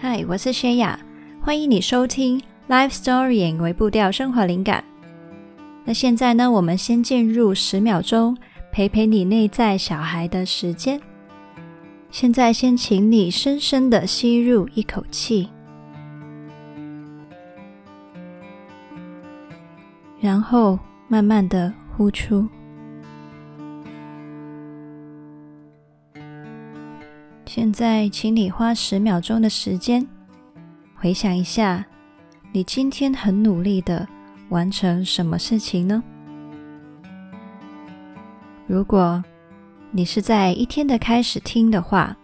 嗨，我是薛雅，欢迎你收听《Life Storying》微步调生活灵感。那现在呢，我们先进入十秒钟陪陪你内在小孩的时间。现在先请你深深的吸入一口气，然后慢慢的呼出。现在，请你花十秒钟的时间，回想一下，你今天很努力的完成什么事情呢？如果你是在一天的开始听的话，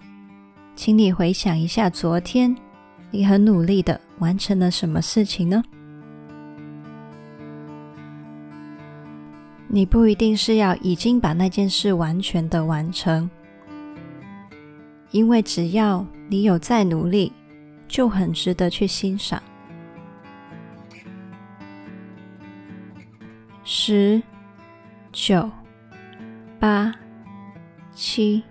请你回想一下昨天你很努力的完成了什么事情呢？你不一定是要已经把那件事完全的完成。因为只要你有在努力，就很值得去欣赏。十、九、八、七、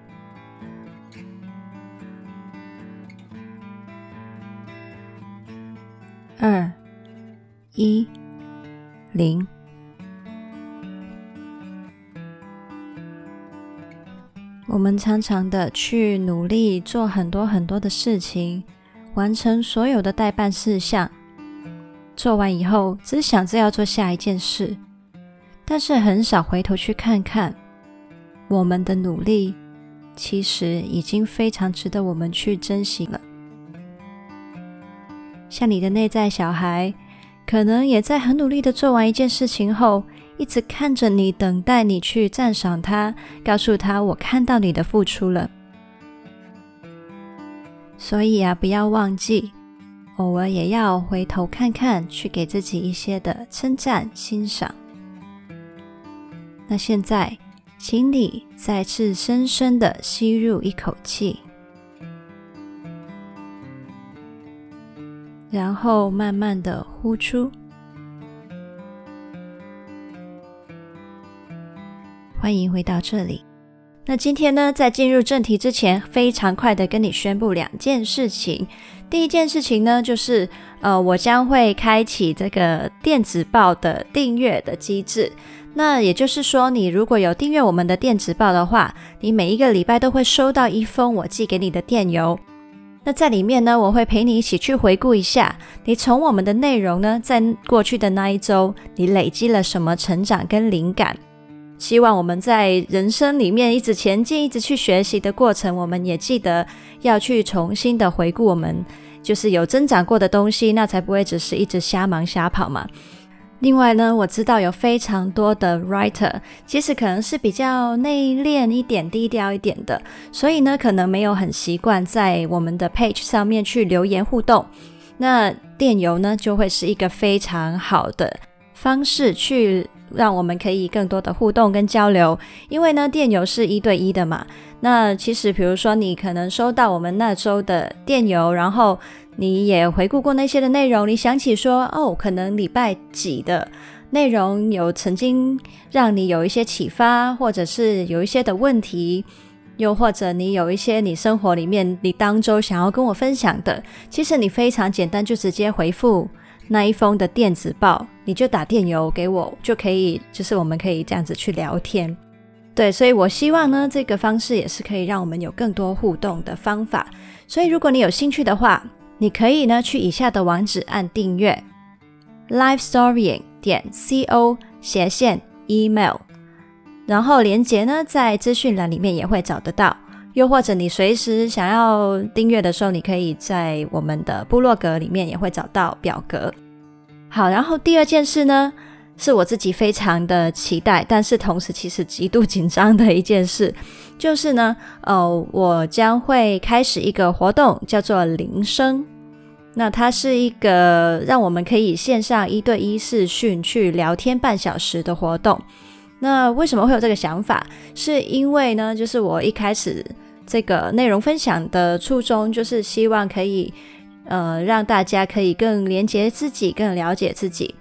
二、一、常常的去努力做很多很多的事情，完成所有的待办事项。做完以后，只想着要做下一件事，但是很少回头去看看，我们的努力其实已经非常值得我们去珍惜了。像你的内在小孩，可能也在很努力的做完一件事情后，一直看着你，等待你去赞赏他，告诉他我看到你的付出了。所以啊，不要忘记，偶尔也要回头看看，去给自己一些的称赞、欣赏。那现在，请你再次深深的吸入一口气，然后慢慢的呼出。欢迎回到这里。那今天呢，在进入正题之前，非常快的跟你宣布两件事情。第一件事情呢，就是呃，我将会开启这个电子报的订阅的机制。那也就是说，你如果有订阅我们的电子报的话，你每一个礼拜都会收到一封我寄给你的电邮。那在里面呢，我会陪你一起去回顾一下，你从我们的内容呢，在过去的那一周，你累积了什么成长跟灵感。希望我们在人生里面一直前进，一直去学习的过程，我们也记得要去重新的回顾我们就是有增长过的东西，那才不会只是一直瞎忙瞎跑嘛。另外呢，我知道有非常多的 writer，其实可能是比较内敛一点、低调一点的，所以呢，可能没有很习惯在我们的 page 上面去留言互动。那电邮呢，就会是一个非常好的方式去。让我们可以更多的互动跟交流，因为呢，电邮是一对一的嘛。那其实，比如说你可能收到我们那周的电邮，然后你也回顾过那些的内容，你想起说，哦，可能礼拜几的内容有曾经让你有一些启发，或者是有一些的问题，又或者你有一些你生活里面你当周想要跟我分享的，其实你非常简单，就直接回复。那一封的电子报，你就打电邮给我就可以，就是我们可以这样子去聊天。对，所以我希望呢，这个方式也是可以让我们有更多互动的方法。所以如果你有兴趣的话，你可以呢去以下的网址按订阅：lifestorying 点 co 斜线 email，然后连接呢在资讯栏里面也会找得到。又或者你随时想要订阅的时候，你可以在我们的部落格里面也会找到表格。好，然后第二件事呢，是我自己非常的期待，但是同时其实极度紧张的一件事，就是呢，呃，我将会开始一个活动，叫做铃声。那它是一个让我们可以线上一对一视讯去聊天半小时的活动。那为什么会有这个想法？是因为呢，就是我一开始。这个内容分享的初衷就是希望可以，呃，让大家可以更连接自己，更了解自己。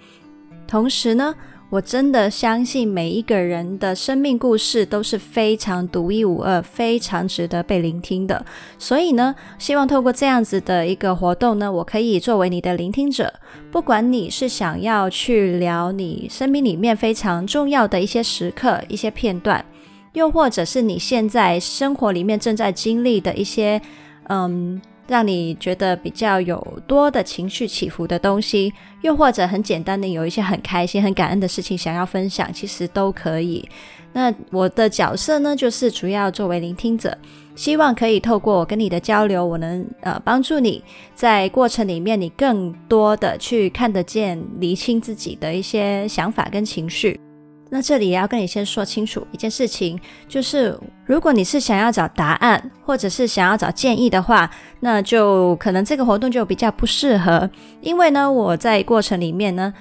同时呢，我真的相信每一个人的生命故事都是非常独一无二、非常值得被聆听的。所以呢，希望透过这样子的一个活动呢，我可以作为你的聆听者。不管你是想要去聊你生命里面非常重要的一些时刻、一些片段，又或者是你现在生活里面正在经历的一些，嗯。让你觉得比较有多的情绪起伏的东西，又或者很简单的有一些很开心、很感恩的事情想要分享，其实都可以。那我的角色呢，就是主要作为聆听者，希望可以透过我跟你的交流，我能呃帮助你在过程里面，你更多的去看得见、厘清自己的一些想法跟情绪。那这里也要跟你先说清楚一件事情，就是如果你是想要找答案，或者是想要找建议的话，那就可能这个活动就比较不适合。因为呢，我在过程里面呢，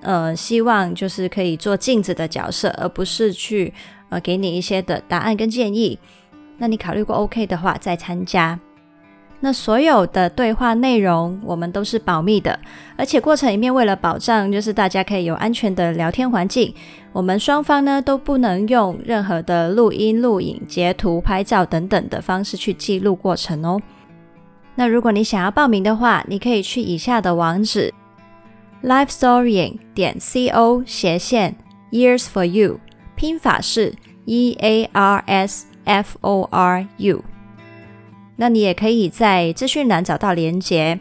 呃，希望就是可以做镜子的角色，而不是去呃给你一些的答案跟建议。那你考虑过 OK 的话再参加。那所有的对话内容我们都是保密的，而且过程里面为了保障，就是大家可以有安全的聊天环境，我们双方呢都不能用任何的录音、录影、截图、拍照等等的方式去记录过程哦。那如果你想要报名的话，你可以去以下的网址：livestorying 点 co 斜线 years for you，拼法是 e a r s f o r u。那你也可以在资讯栏找到连接。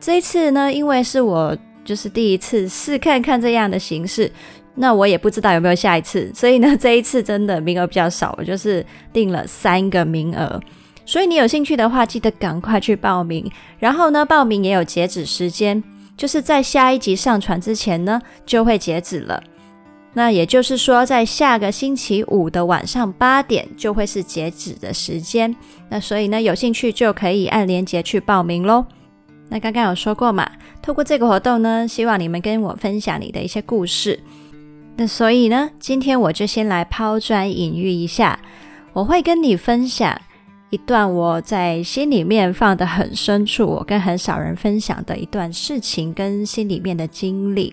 这一次呢，因为是我就是第一次试看看这样的形式，那我也不知道有没有下一次，所以呢，这一次真的名额比较少，我就是定了三个名额。所以你有兴趣的话，记得赶快去报名。然后呢，报名也有截止时间，就是在下一集上传之前呢，就会截止了。那也就是说，在下个星期五的晚上八点就会是截止的时间。那所以呢，有兴趣就可以按链接去报名喽。那刚刚有说过嘛，透过这个活动呢，希望你们跟我分享你的一些故事。那所以呢，今天我就先来抛砖引玉一下，我会跟你分享一段我在心里面放得很深处，我跟很少人分享的一段事情跟心里面的经历。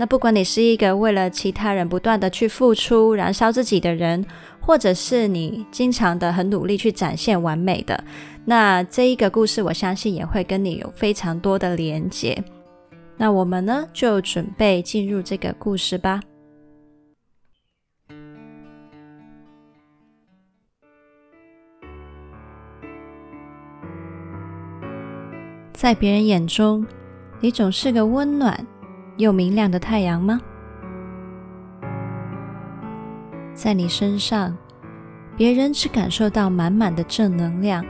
那不管你是一个为了其他人不断的去付出、燃烧自己的人，或者是你经常的很努力去展现完美的，那这一个故事，我相信也会跟你有非常多的连结。那我们呢，就准备进入这个故事吧。在别人眼中，你总是个温暖又明亮的太阳吗？在你身上，别人只感受到满满的正能量，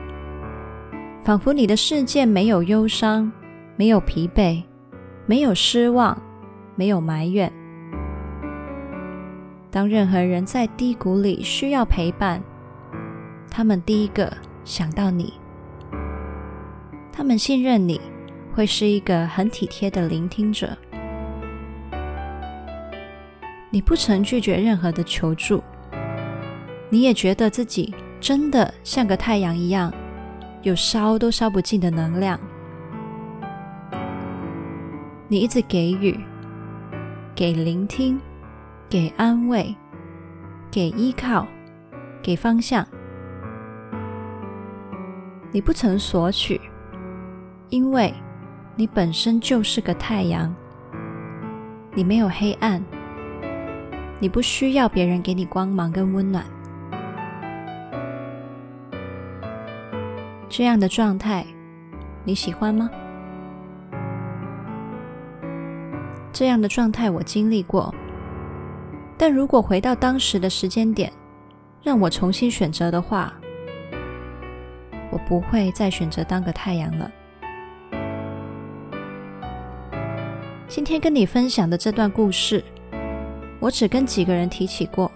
仿佛你的世界没有忧伤，没有疲惫，没有失望，没有埋怨。当任何人在低谷里需要陪伴，他们第一个想到你，他们信任你会是一个很体贴的聆听者。你不曾拒绝任何的求助，你也觉得自己真的像个太阳一样，有烧都烧不尽的能量。你一直给予，给聆听，给安慰，给依靠，给方向。你不曾索取，因为你本身就是个太阳，你没有黑暗。你不需要别人给你光芒跟温暖，这样的状态你喜欢吗？这样的状态我经历过，但如果回到当时的时间点，让我重新选择的话，我不会再选择当个太阳了。今天跟你分享的这段故事。我只跟几个人提起过，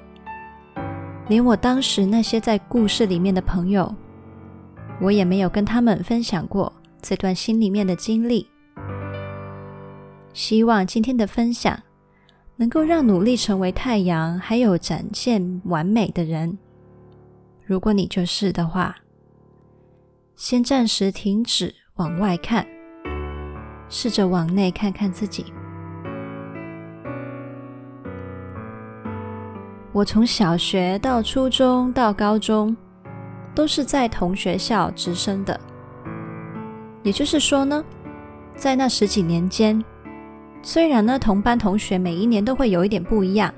连我当时那些在故事里面的朋友，我也没有跟他们分享过这段心里面的经历。希望今天的分享能够让努力成为太阳，还有展现完美的人，如果你就是的话，先暂时停止往外看，试着往内看看自己。我从小学到初中到高中，都是在同学校直升的。也就是说呢，在那十几年间，虽然呢同班同学每一年都会有一点不一样，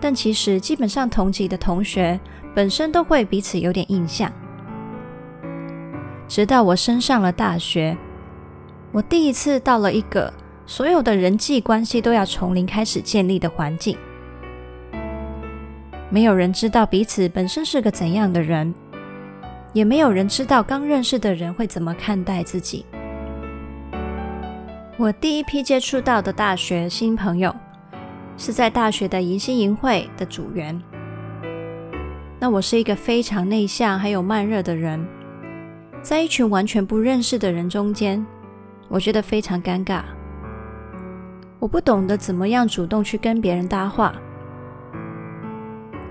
但其实基本上同级的同学本身都会彼此有点印象。直到我升上了大学，我第一次到了一个所有的人际关系都要从零开始建立的环境。没有人知道彼此本身是个怎样的人，也没有人知道刚认识的人会怎么看待自己。我第一批接触到的大学新朋友，是在大学的迎新营会的组员。那我是一个非常内向还有慢热的人，在一群完全不认识的人中间，我觉得非常尴尬。我不懂得怎么样主动去跟别人搭话。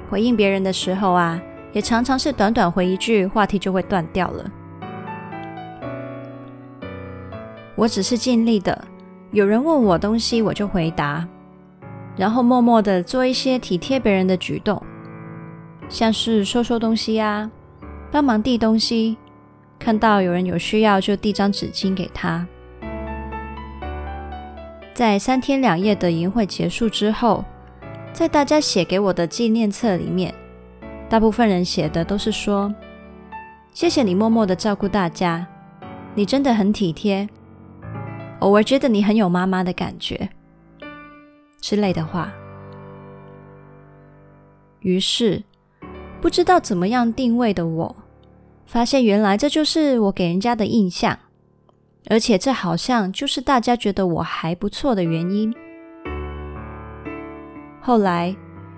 回应别人的时候啊，也常常是短短回一句，话题就会断掉了。我只是尽力的，有人问我东西，我就回答，然后默默的做一些体贴别人的举动，像是收收东西啊，帮忙递东西，看到有人有需要就递张纸巾给他。在三天两夜的营会结束之后。在大家写给我的纪念册里面，大部分人写的都是说：“谢谢你默默的照顾大家，你真的很体贴，偶尔觉得你很有妈妈的感觉”之类的话。于是，不知道怎么样定位的我，发现原来这就是我给人家的印象，而且这好像就是大家觉得我还不错的原因。后来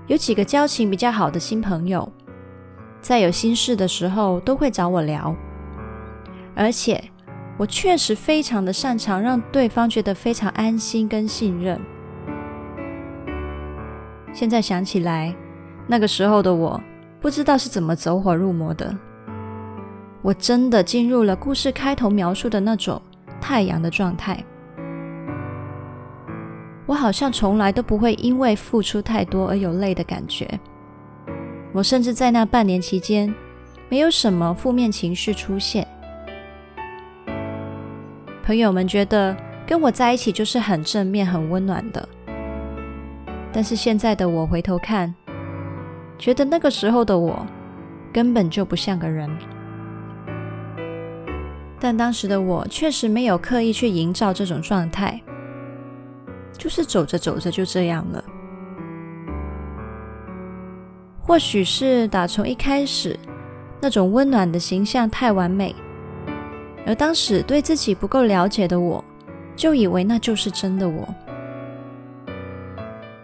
有几个交情比较好的新朋友，在有心事的时候都会找我聊，而且我确实非常的擅长让对方觉得非常安心跟信任。现在想起来，那个时候的我不知道是怎么走火入魔的，我真的进入了故事开头描述的那种太阳的状态。我好像从来都不会因为付出太多而有累的感觉。我甚至在那半年期间，没有什么负面情绪出现。朋友们觉得跟我在一起就是很正面、很温暖的。但是现在的我回头看，觉得那个时候的我根本就不像个人。但当时的我确实没有刻意去营造这种状态。就是走着走着就这样了。或许是打从一开始，那种温暖的形象太完美，而当时对自己不够了解的我，就以为那就是真的我。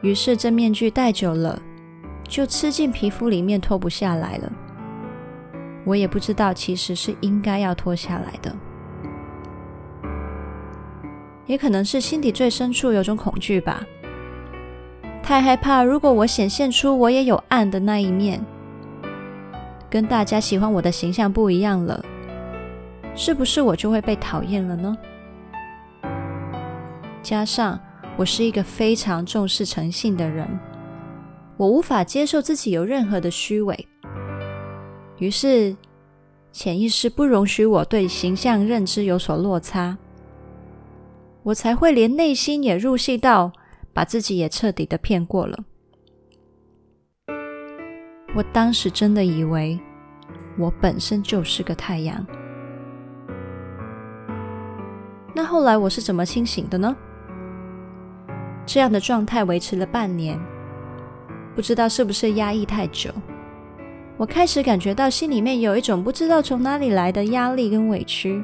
于是这面具戴久了，就吃进皮肤里面脱不下来了。我也不知道，其实是应该要脱下来的。也可能是心底最深处有种恐惧吧，太害怕，如果我显现出我也有暗的那一面，跟大家喜欢我的形象不一样了，是不是我就会被讨厌了呢？加上我是一个非常重视诚信的人，我无法接受自己有任何的虚伪，于是潜意识不容许我对形象认知有所落差。我才会连内心也入戏到，把自己也彻底的骗过了。我当时真的以为我本身就是个太阳。那后来我是怎么清醒的呢？这样的状态维持了半年，不知道是不是压抑太久，我开始感觉到心里面有一种不知道从哪里来的压力跟委屈。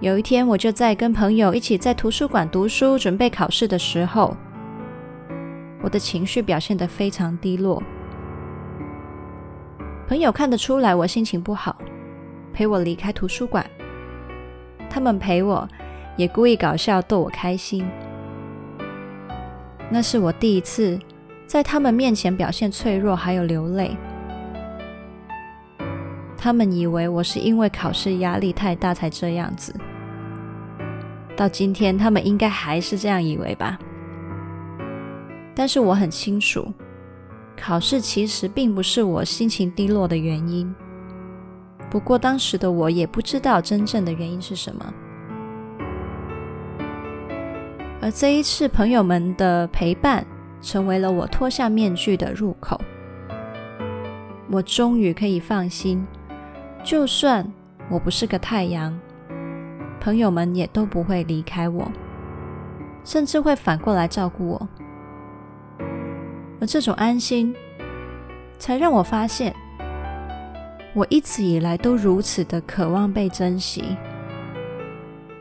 有一天，我就在跟朋友一起在图书馆读书，准备考试的时候，我的情绪表现得非常低落。朋友看得出来我心情不好，陪我离开图书馆。他们陪我，也故意搞笑逗我开心。那是我第一次在他们面前表现脆弱，还有流泪。他们以为我是因为考试压力太大才这样子。到今天，他们应该还是这样以为吧？但是我很清楚，考试其实并不是我心情低落的原因。不过当时的我也不知道真正的原因是什么。而这一次朋友们的陪伴，成为了我脱下面具的入口。我终于可以放心，就算我不是个太阳，朋友们也都不会离开我，甚至会反过来照顾我。而这种安心，才让我发现，我一直以来都如此的渴望被珍惜，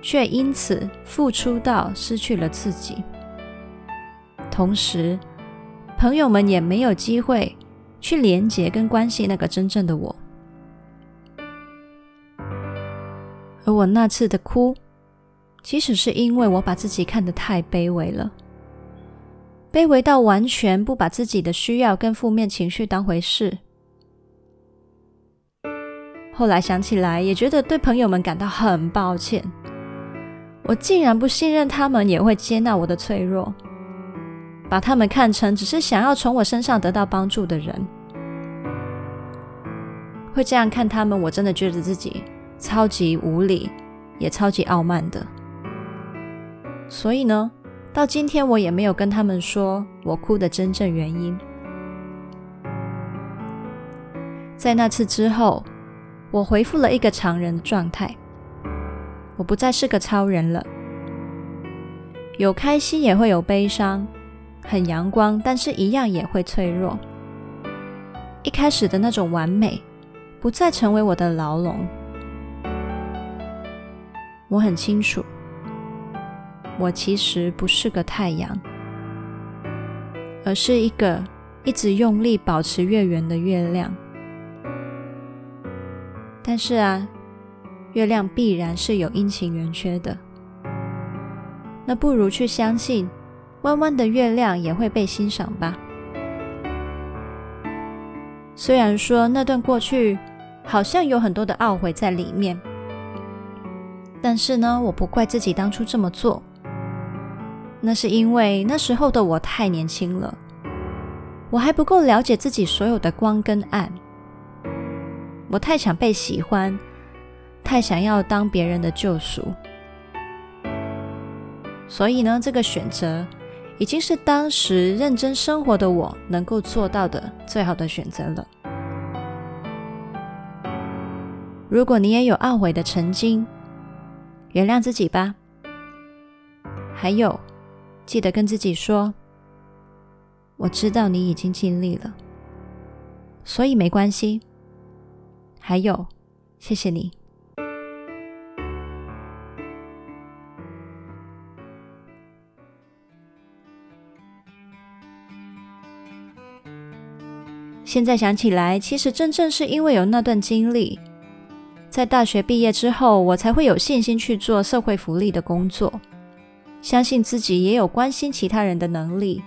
却因此付出到失去了自己。同时，朋友们也没有机会去连接跟关系那个真正的我。我那次的哭，其实是因为我把自己看得太卑微了。卑微到完全不把自己的需要跟负面情绪当回事。后来想起来，也觉得对朋友们感到很抱歉。我竟然不信任他们也会接纳我的脆弱，把他们看成只是想要从我身上得到帮助的人。会这样看他们，我真的觉得自己超级无理，也超级傲慢的。所以呢，到今天，我也没有跟他们说我哭的真正原因。在那次之后，我恢复了一个常人的状态，我不再是个超人了。有开心也会有悲伤，很阳光，但是一样也会脆弱。一开始的那种完美，不再成为我的牢笼。我很清楚。我其实不是个太阳，而是一个一直用力保持月圆的月亮。但是啊，月亮必然是有阴晴圆缺的。那不如去相信，弯弯的月亮也会被欣赏吧。虽然说那段过去好像有很多的懊悔在里面，但是呢，我不怪自己当初这么做。那是因为那时候的我太年轻了，我还不够了解自己所有的光跟暗，我太想被喜欢，太想要当别人的救赎，所以呢，这个选择已经是当时认真生活的我能够做到的最好的选择了。如果你也有懊悔的曾经，原谅自己吧。还有。记得跟自己说：“我知道你已经尽力了，所以没关系。”还有，谢谢你。现在想起来，其实真正是因为有那段经历，在大学毕业之后，我才会有信心去做社会福利的工作。相信自己也有关心其他人的能力，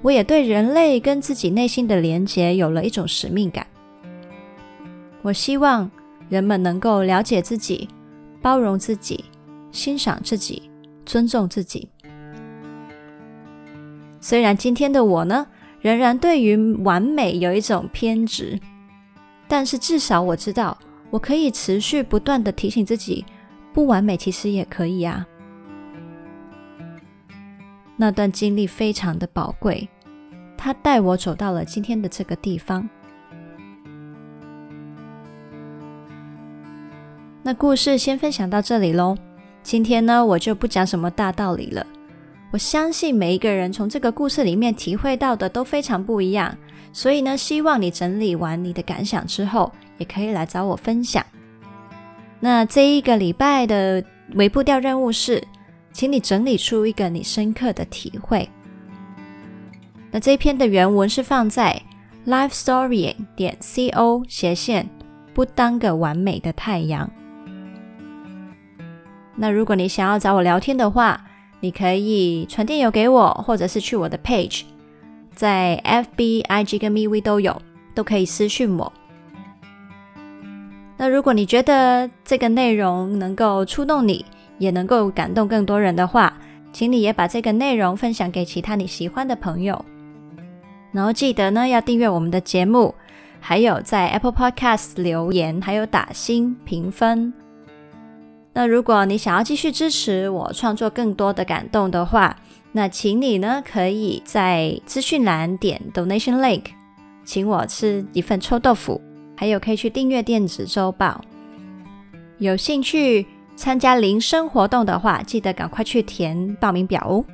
我也对人类跟自己内心的连结有了一种使命感。我希望人们能够了解自己、包容自己、欣赏自己、尊重自己。虽然今天的我呢，仍然对于完美有一种偏执，但是至少我知道，我可以持续不断地提醒自己，不完美其实也可以啊。那段经历非常的宝贵，它带我走到了今天的这个地方。那故事先分享到这里喽。今天呢，我就不讲什么大道理了。我相信每一个人从这个故事里面体会到的都非常不一样，所以呢，希望你整理完你的感想之后，也可以来找我分享。那这一个礼拜的尾步调任务是。请你整理出一个你深刻的体会。那这篇的原文是放在 lifestory 点 co 斜线不当个完美的太阳。那如果你想要找我聊天的话，你可以传电邮给我，或者是去我的 page，在 FB、IG 跟 MeWe 都有，都可以私讯我。那如果你觉得这个内容能够触动你，也能够感动更多人的话，请你也把这个内容分享给其他你喜欢的朋友。然后记得呢，要订阅我们的节目，还有在 Apple Podcast 留言，还有打星评分。那如果你想要继续支持我创作更多的感动的话，那请你呢可以在资讯栏点 Donation Link，请我吃一份臭豆腐，还有可以去订阅电子周报。有兴趣参加铃声活动的话，记得赶快去填报名表哦。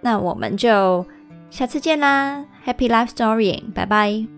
那我们就下次见啦！Happy Life story，拜拜。